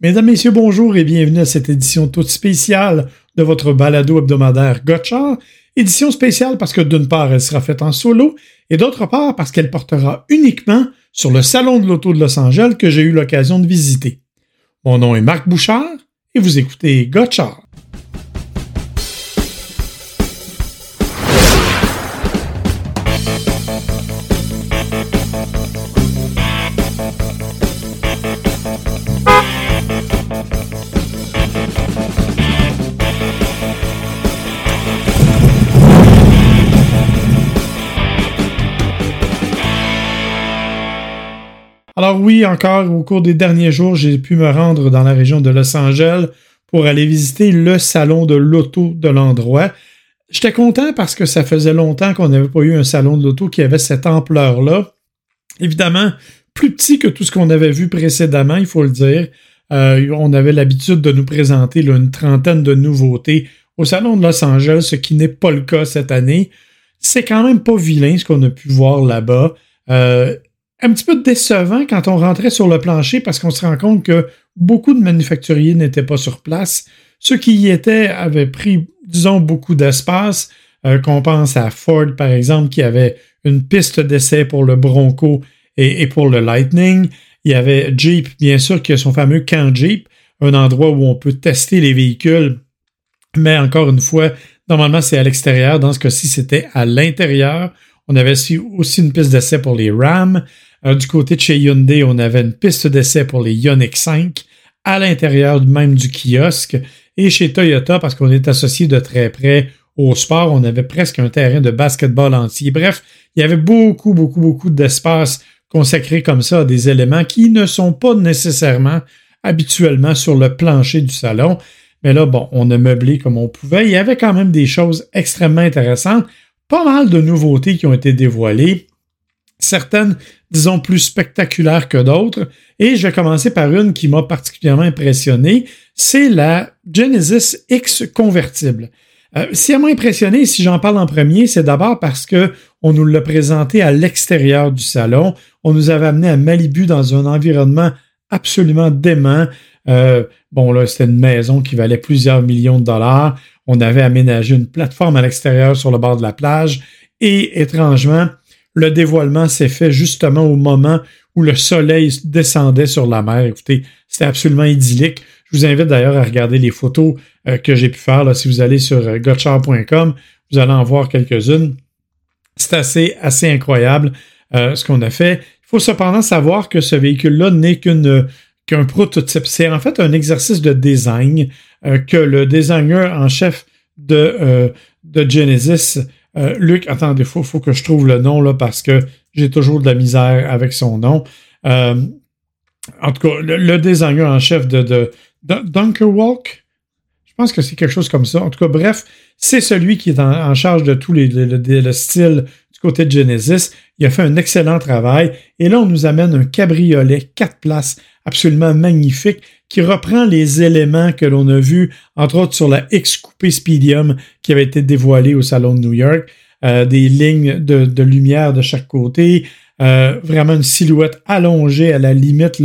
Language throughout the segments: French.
Mesdames, Messieurs, bonjour et bienvenue à cette édition toute spéciale de votre balado hebdomadaire Gotcha. Édition spéciale parce que d'une part, elle sera faite en solo et d'autre part parce qu'elle portera uniquement sur le Salon de l'Auto de Los Angeles que j'ai eu l'occasion de visiter. Mon nom est Marc Bouchard et vous écoutez Gotcha. Alors oui, encore au cours des derniers jours, j'ai pu me rendre dans la région de Los Angeles pour aller visiter le salon de l'auto de l'endroit. J'étais content parce que ça faisait longtemps qu'on n'avait pas eu un salon de l'auto qui avait cette ampleur-là. Évidemment, plus petit que tout ce qu'on avait vu précédemment, il faut le dire. Euh, on avait l'habitude de nous présenter une trentaine de nouveautés au Salon de Los Angeles, ce qui n'est pas le cas cette année. C'est quand même pas vilain ce qu'on a pu voir là-bas. Euh, un petit peu décevant quand on rentrait sur le plancher parce qu'on se rend compte que beaucoup de manufacturiers n'étaient pas sur place. Ceux qui y étaient avaient pris, disons, beaucoup d'espace. Euh, qu'on pense à Ford, par exemple, qui avait une piste d'essai pour le Bronco et, pour le Lightning. Il y avait Jeep, bien sûr, qui a son fameux camp Jeep, un endroit où on peut tester les véhicules. Mais encore une fois, normalement, c'est à l'extérieur. Dans ce cas-ci, c'était à l'intérieur. On avait aussi une piste d'essai pour les Ram. Euh, du côté de chez Hyundai, on avait une piste d'essai pour les Ioniq 5 à l'intérieur même du kiosque. Et chez Toyota, parce qu'on est associé de très près au sport, on avait presque un terrain de basketball entier. Bref, il y avait beaucoup, beaucoup, beaucoup d'espace consacré comme ça à des éléments qui ne sont pas nécessairement habituellement sur le plancher du salon. Mais là, bon, on a meublé comme on pouvait. Il y avait quand même des choses extrêmement intéressantes. Pas mal de nouveautés qui ont été dévoilées certaines, disons, plus spectaculaires que d'autres. Et je vais commencer par une qui m'a particulièrement impressionné, c'est la Genesis X convertible. Euh, si elle m'a impressionné, si j'en parle en premier, c'est d'abord parce que on nous l'a présenté à l'extérieur du salon. On nous avait amené à Malibu dans un environnement absolument dément. Euh, bon, là, c'était une maison qui valait plusieurs millions de dollars. On avait aménagé une plateforme à l'extérieur sur le bord de la plage. Et étrangement, le dévoilement s'est fait justement au moment où le soleil descendait sur la mer. Écoutez, c'était absolument idyllique. Je vous invite d'ailleurs à regarder les photos euh, que j'ai pu faire. Si vous allez sur euh, vous allez en voir quelques-unes. C'est assez, incroyable euh, ce qu'on a fait. Il faut cependant savoir que ce véhicule-là n'est qu'un prototype. C'est en fait un exercice de design que le designer en chef de Genesis euh, Luc, attendez, il faut, que je trouve le nom là parce que j'ai toujours de la misère avec son nom. Euh, en tout cas, le, designer en chef de, de, Dunkerwalk, je pense que c'est quelque chose comme ça. En tout cas, bref, c'est celui qui est en, charge de tout les, le, style du côté de Genesis. Il a fait un excellent travail. Et là, on nous amène un cabriolet quatre places absolument magnifique qui reprend les éléments que l'on a vus, entre autres sur la X Coupé Speedium qui avait été dévoilée au Salon de New York. Euh, des lignes de, lumière de chaque côté, euh, vraiment une silhouette allongée à la limite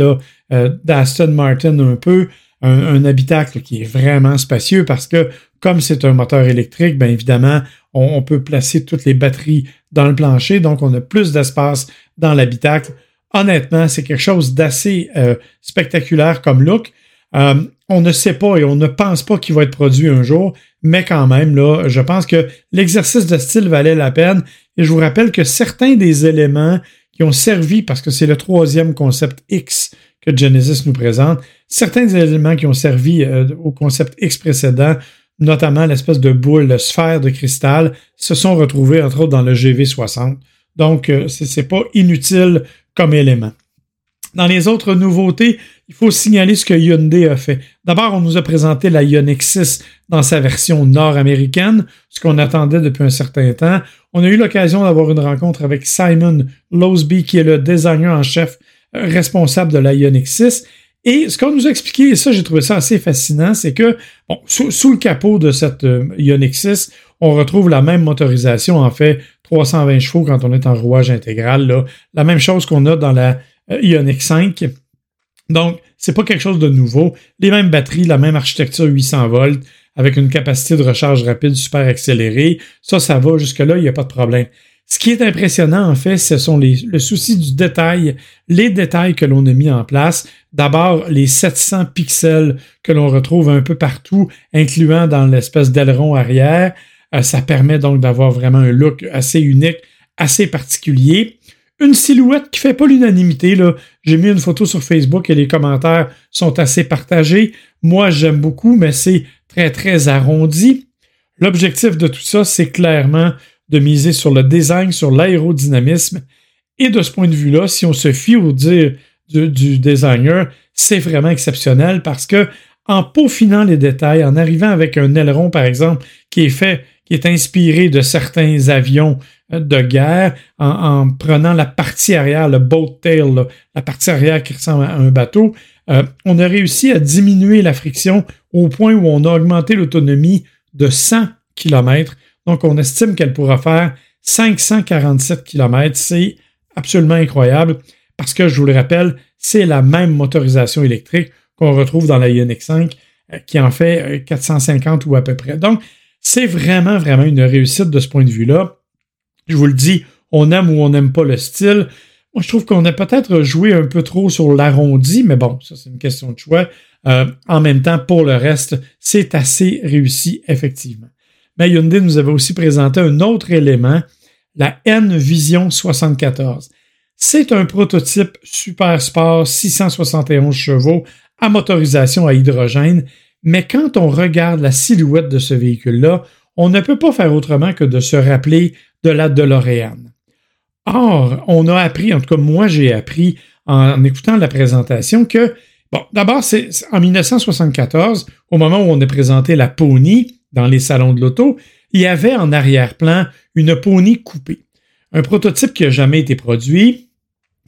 euh, d'Aston Martin un peu, un, habitacle qui est vraiment spacieux parce que comme c'est un moteur électrique, bien évidemment, on, peut placer toutes les batteries dans le plancher, donc on a plus d'espace dans l'habitacle honnêtement, c'est quelque chose d'assez euh, spectaculaire comme look. Euh, on ne sait pas et on ne pense pas qu'il va être produit un jour, mais quand même, là, je pense que l'exercice de style valait la peine. Et je vous rappelle que certains des éléments qui ont servi, parce que c'est le troisième concept X que Genesis nous présente, certains des éléments qui ont servi euh, au concept X précédent, notamment l'espèce de boule, de sphère de cristal, se sont retrouvés entre autres dans le GV60. Donc, c'est pas inutile comme élément. Dans les autres nouveautés, il faut signaler ce que Hyundai a fait. D'abord, on nous a présenté la Ioniq 6 dans sa version nord-américaine, ce qu'on attendait depuis un certain temps. On a eu l'occasion d'avoir une rencontre avec Simon Losby, qui est le designer en chef euh, responsable de la Ioniq 6. Et ce qu'on nous a expliqué, et ça j'ai trouvé ça assez fascinant, c'est que sous, le capot de cette euh, Ioniq 6, on retrouve la même motorisation, en fait, 320 chevaux quand on est en rouage intégral. La même chose qu'on a dans la euh, Ioniq 5. Donc, c'est pas quelque chose de nouveau. Les mêmes batteries, la même architecture 800 volts, avec une capacité de recharge rapide super accélérée. Ça, ça va jusque-là, il n'y a pas de problème. Ce qui est impressionnant, en fait, ce sont les, le souci du détail, les détails que l'on a mis en place. D'abord, les 700 pixels que l'on retrouve un peu partout, incluant dans l'espèce d'aileron arrière. Euh, ça permet donc d'avoir vraiment un look assez unique, assez particulier. Une silhouette qui fait pas l'unanimité. J'ai mis une photo sur Facebook et les commentaires sont assez partagés. Moi, j'aime beaucoup, mais c'est très, très arrondi. L'objectif de tout ça, c'est clairement de miser sur le design, sur l'aérodynamisme. Et de ce point de vue-là, si on se fie au dire du, designer, c'est vraiment exceptionnel parce que en peaufinant les détails, en arrivant avec un aileron, par exemple, qui est fait, qui est inspiré de certains avions euh, de guerre, en, prenant la partie arrière, le boat tail, la partie arrière qui ressemble à un bateau, euh, on a réussi à diminuer la friction au point où on a augmenté l'autonomie de 100 km donc, on estime qu'elle pourra faire 547 km. C'est absolument incroyable parce que, je vous le rappelle, c'est la même motorisation électrique qu'on retrouve dans la Ioniq 5 euh, qui en fait 450 euh, ou à peu près. Donc, c'est vraiment, vraiment une réussite de ce point de vue-là. Je vous le dis, on aime ou on n'aime pas le style. Moi, je trouve qu'on a peut-être joué un peu trop sur l'arrondi, mais bon, ça, c'est une question de choix. Euh, en même temps, pour le reste, c'est assez réussi, effectivement mais Hyundai nous avait aussi présenté un autre élément, la N-Vision 74. C'est un prototype super sport 671 chevaux à motorisation à hydrogène, mais quand on regarde la silhouette de ce véhicule-là, on ne peut pas faire autrement que de se rappeler de la DeLorean. Or, on a appris, en tout cas moi j'ai appris en écoutant la présentation que, bon, d'abord c'est en 1974, au moment où on a présenté la Pony, dans les salons de l'auto, il y avait en arrière-plan une Pony coupée. Un prototype qui n'a jamais été produit.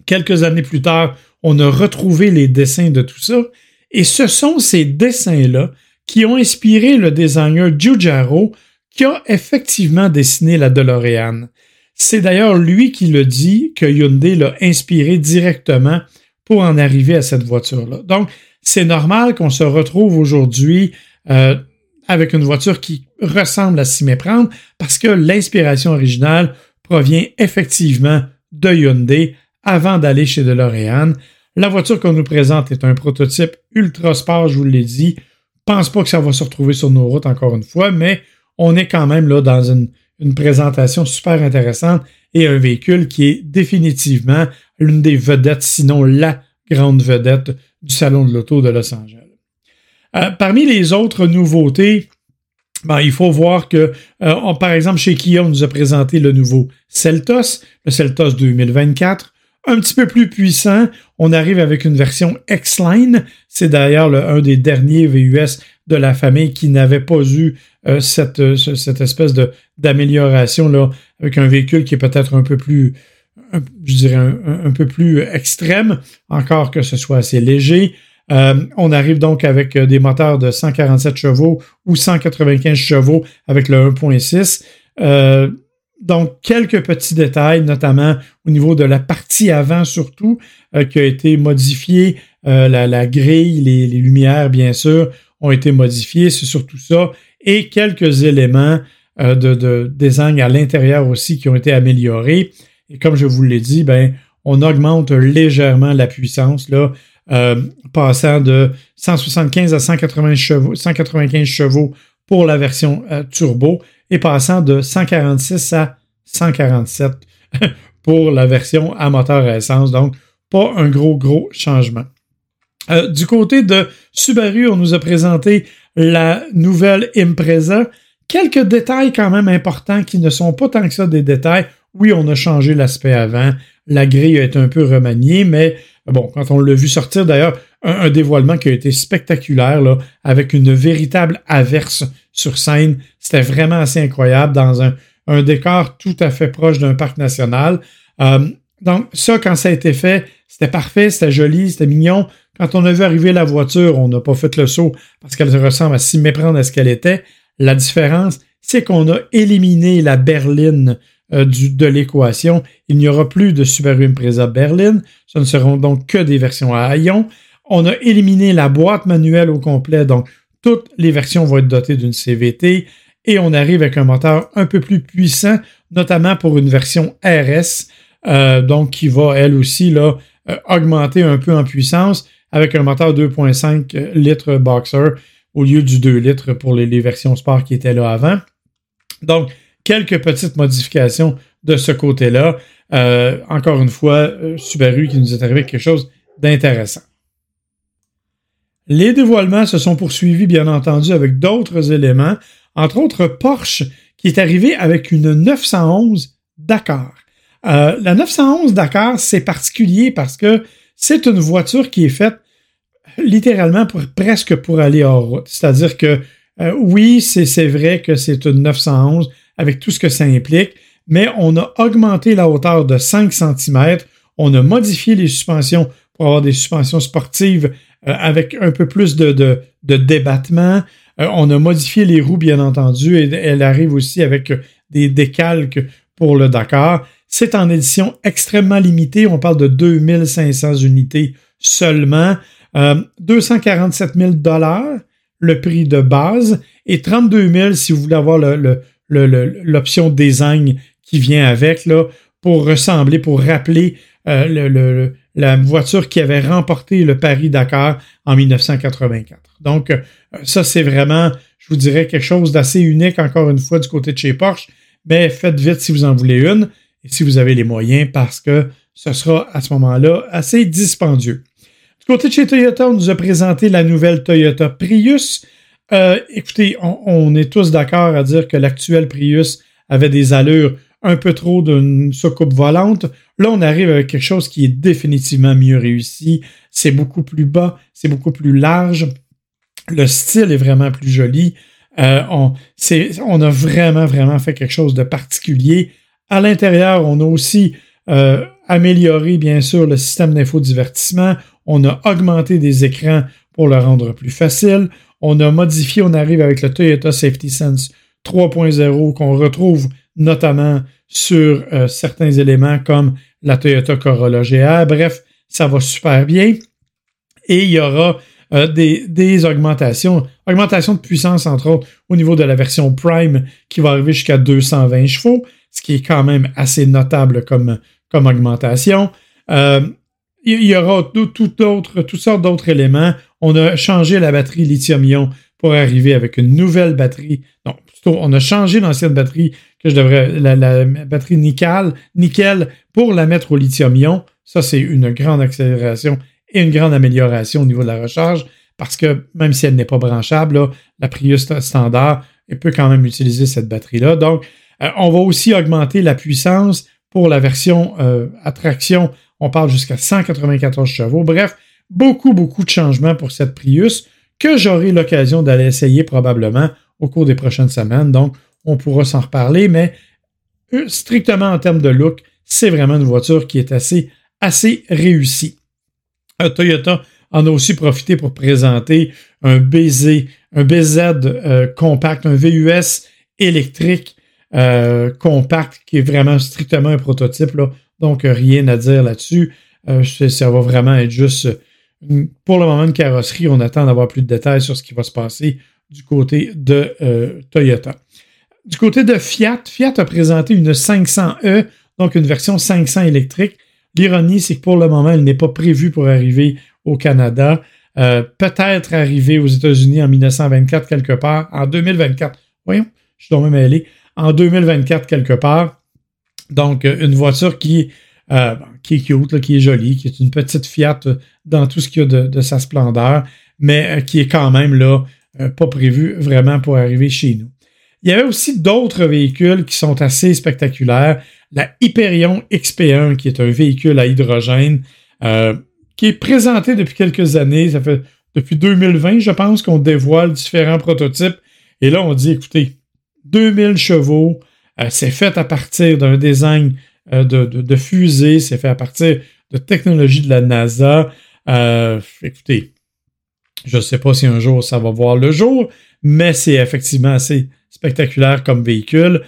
Quelques années plus tard, on a retrouvé les dessins de tout ça. Et ce sont ces dessins-là qui ont inspiré le designer Giugiaro qui a effectivement dessiné la DeLorean. C'est d'ailleurs lui qui le dit que Hyundai l'a inspiré directement pour en arriver à cette voiture-là. Donc, c'est normal qu'on se retrouve aujourd'hui euh, avec une voiture qui ressemble à s'y méprendre parce que l'inspiration originale provient effectivement de Hyundai avant d'aller chez DeLorean. La voiture qu'on nous présente est un prototype ultra sport, je vous l'ai dit. Pense pas que ça va se retrouver sur nos routes encore une fois, mais on est quand même là dans une, présentation super intéressante et un véhicule qui est définitivement l'une des vedettes, sinon la grande vedette du Salon de l'Auto de Los Angeles. Euh, parmi les autres nouveautés, ben, il faut voir que, euh, par exemple, chez Kia, on nous a présenté le nouveau Celtos, le Celtos 2024, un petit peu plus puissant. On arrive avec une version X-Line. C'est d'ailleurs un des derniers VUS de la famille qui n'avait pas eu euh, cette, cette espèce d'amélioration là avec un véhicule qui est peut-être un peu plus je dirais un, peu plus extrême, encore que ce soit assez léger. Euh, on arrive donc avec euh, des moteurs de 147 chevaux ou 195 chevaux avec le 1.6. Euh, donc, quelques petits détails, notamment au niveau de la partie avant surtout, qui a été modifiée. La, grille, les, lumières, bien sûr, ont été modifiées. C'est surtout ça. Et quelques éléments de, de, design à l'intérieur aussi qui ont été améliorés. Et comme je vous l'ai dit, ben, on augmente légèrement la puissance. Là. Euh, passant de 175 à 180 chevaux, 195 chevaux pour la version euh, turbo et passant de 146 à 147 pour la version à moteur à essence. Donc, pas un gros, gros changement. Euh, du côté de Subaru, on nous a présenté la nouvelle Impreza. Quelques détails quand même importants qui ne sont pas tant que ça des détails. Oui, on a changé l'aspect avant. La grille été un peu remaniée, mais Bon, quand on l'a vu sortir, d'ailleurs, un, dévoilement qui a été spectaculaire, là, avec une véritable averse sur scène. C'était vraiment assez incroyable dans un, décor tout à fait proche d'un parc national. Euh, donc, ça, quand ça a été fait, c'était parfait, c'était joli, c'était mignon. Quand on a vu arriver la voiture, on n'a pas fait le saut parce qu'elle ressemble à s'y méprendre à ce qu'elle était. La différence, c'est qu'on a éliminé la berline euh, de l'équation. Il n'y aura plus de Subaru Impreza Berlin. Ce ne seront donc que des versions à haillons. On a éliminé la boîte manuelle au complet, donc toutes les versions vont être dotées d'une CVT et on arrive avec un moteur un peu plus puissant, notamment pour une version RS, euh, donc qui va elle aussi là, euh, augmenter un peu en puissance avec un moteur 2.5 litres Boxer au lieu du 2 litres pour les, versions Sport qui étaient là avant. Donc, quelques petites modifications de ce côté-là. Euh, encore une fois, Subaru qui nous est arrivé quelque chose d'intéressant. Les dévoilements se sont poursuivis, bien entendu, avec d'autres éléments, entre autres Porsche, qui est arrivé avec une 911 Dakar. Euh, la 911 Dakar, c'est particulier parce que c'est une voiture qui est faite littéralement pour, presque pour aller hors route. C'est-à-dire que euh, oui, c'est vrai que c'est une 911 avec tout ce que ça implique, mais on a augmenté la hauteur de 5 cm, on a modifié les suspensions pour avoir des suspensions sportives avec un peu plus de, de, de débattement. Euh, on a modifié les roues, bien entendu, et elle arrive aussi avec des décalques pour le Dakar. C'est en édition extrêmement limitée. On parle de 2500 unités seulement. 247 000 dollars le prix de base et 32 000 si vous voulez avoir l'option design qui vient avec là, pour ressembler, pour rappeler euh, la voiture qui avait remporté le Paris-Dakar en 1984. Donc, euh, ça, c'est vraiment, je vous dirais, quelque chose d'assez unique, encore une fois, du côté de chez Porsche. Mais faites vite si vous en voulez une et si vous avez les moyens, parce que ce sera à ce moment-là assez dispendieux. Du côté de chez Toyota, on nous a présenté la nouvelle Toyota Prius. Euh, écoutez, on, est tous d'accord à dire que l'actuel Prius avait des allures un peu trop d'une soucoupe volante. Là, on arrive avec quelque chose qui est définitivement mieux réussi. C'est beaucoup plus bas, c'est beaucoup plus large. Le style est vraiment plus joli. Euh, on, a vraiment, vraiment fait quelque chose de particulier. À l'intérieur, on a aussi euh, amélioré, bien sûr, le système d'infodivertissement. On a augmenté des écrans pour le rendre plus facile. On a modifié, on arrive avec le Toyota Safety Sense 3.0 qu'on retrouve notamment sur euh, certains éléments comme la Toyota Corolla GR. Bref, ça va super bien. Et il y aura euh, des, augmentations, augmentation de puissance, entre autres, au niveau de la version Prime qui va arriver jusqu'à 220 chevaux, ce qui est quand même assez notable comme, comme augmentation. Euh, il y aura tout, toutes sortes d'autres éléments. On a changé la batterie lithium-ion pour arriver avec une nouvelle batterie. Non, plutôt, on a changé l'ancienne batterie que je devrais, la, batterie nickel, nickel pour la mettre au lithium-ion. Ça, c'est une grande accélération et une grande amélioration au niveau de la recharge parce que même si elle n'est pas branchable, la Prius standard elle peut quand même utiliser cette batterie-là. Donc, euh, on va aussi augmenter la puissance pour la version euh, attraction. On parle jusqu'à 194 chevaux. Bref, beaucoup, beaucoup de changements pour cette Prius que j'aurai l'occasion d'aller essayer probablement au cours des prochaines semaines. Donc, on pourra s'en reparler, mais euh, strictement en termes de look, c'est vraiment une voiture qui est assez, assez réussie. Euh, Toyota en a aussi profité pour présenter un BZ, un BZ euh, compact, un VUS électrique compact qui est vraiment strictement un prototype. Donc, rien à dire là-dessus. ça va vraiment être juste, pour le moment, une carrosserie. On attend d'avoir plus de détails sur ce qui va se passer du côté de Toyota. Du côté de Fiat, Fiat a présenté une 500e, donc une version 500 électrique L'ironie, c'est que pour le moment, elle n'est pas prévue pour arriver au Canada. Euh, peut-être arriver aux États-Unis en 1924 quelque part, en 2024. Voyons, je suis même allé. En 2024 quelque part. Donc, euh, une voiture qui, euh, qui est cute, qui est jolie, qui est une petite Fiat dans tout ce qu'il y a de, sa splendeur, mais qui est quand même là, pas prévue vraiment pour arriver chez nous. Il y avait aussi d'autres véhicules qui sont assez spectaculaires la Hyperion XP1, qui est un véhicule à hydrogène, euh, qui est présenté depuis quelques années. Ça fait depuis 2020, je pense, qu'on dévoile différents prototypes. Et là, on dit, écoutez, 2000 chevaux, euh, c'est fait à partir d'un design euh, de, fusée, c'est fait à partir de technologie de la NASA. écoutez, je ne sais pas si un jour ça va voir le jour, mais c'est effectivement assez spectaculaire comme véhicule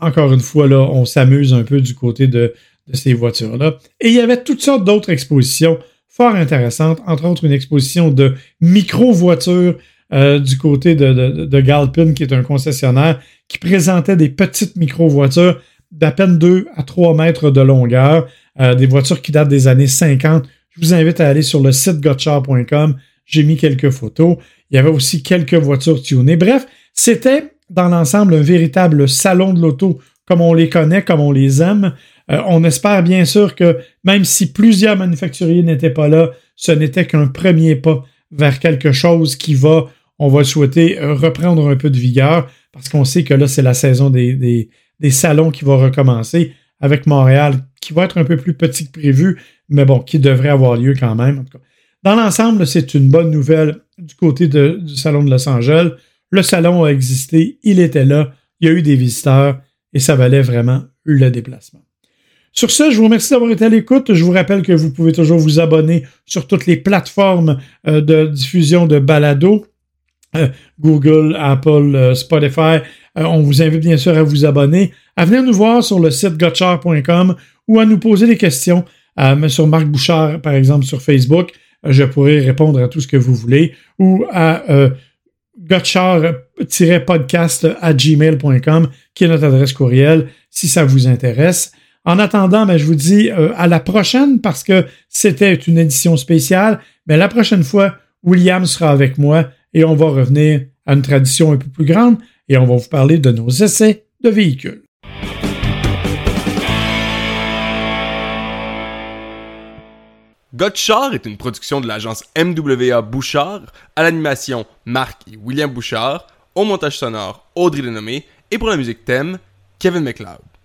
encore une fois, là, on s'amuse un peu du côté de, ces voitures-là. Et il y avait toutes sortes d'autres expositions fort intéressantes, entre autres une exposition de micro-voitures euh, du côté de, de, Galpin, qui est un concessionnaire, qui présentait des petites micro-voitures d'à peine 2 à 3 mètres de longueur, euh, des voitures qui datent des années 50. Je vous invite à aller sur le site gotchar.com. J'ai mis quelques photos. Il y avait aussi quelques voitures tunées. Bref, c'était dans l'ensemble un véritable salon de l'auto comme on les connaît, comme on les aime. Euh, on espère bien sûr que même si plusieurs manufacturiers n'étaient pas là, ce n'était qu'un premier pas vers quelque chose qui va, on va souhaiter, euh, reprendre un peu de vigueur parce qu'on sait que là, c'est la saison des, salons qui va recommencer avec Montréal, qui va être un peu plus petit que prévu, mais bon, qui devrait avoir lieu quand même. Dans l'ensemble, c'est une bonne nouvelle du côté du Salon de Los Angeles. Le salon a existé, il était là, il y a eu des visiteurs et ça valait vraiment le déplacement. Sur ce, je vous remercie d'avoir été à l'écoute. Je vous rappelle que vous pouvez toujours vous abonner sur toutes les plateformes euh, de diffusion de balado. Euh, Google, Apple, euh, on vous invite bien sûr à vous abonner, à venir nous voir sur le site gotchar.com ou à nous poser des questions sur Marc Bouchard, par exemple, sur Facebook. je pourrai répondre à tout ce que vous voulez ou à gotchar-podcast à gmail.com, qui est notre adresse courriel, si ça vous intéresse. En attendant, ben, je vous dis euh, à la prochaine parce que c'était une édition spéciale. Mais la prochaine fois, William sera avec moi et on va revenir à une tradition un peu plus grande et on va vous parler de nos essais de véhicules. Gotchard est une production de l'agence MWA Bouchard, à l'animation Marc et William Bouchard, au montage sonore Audrey Lenomé et pour la musique thème Kevin McLeod.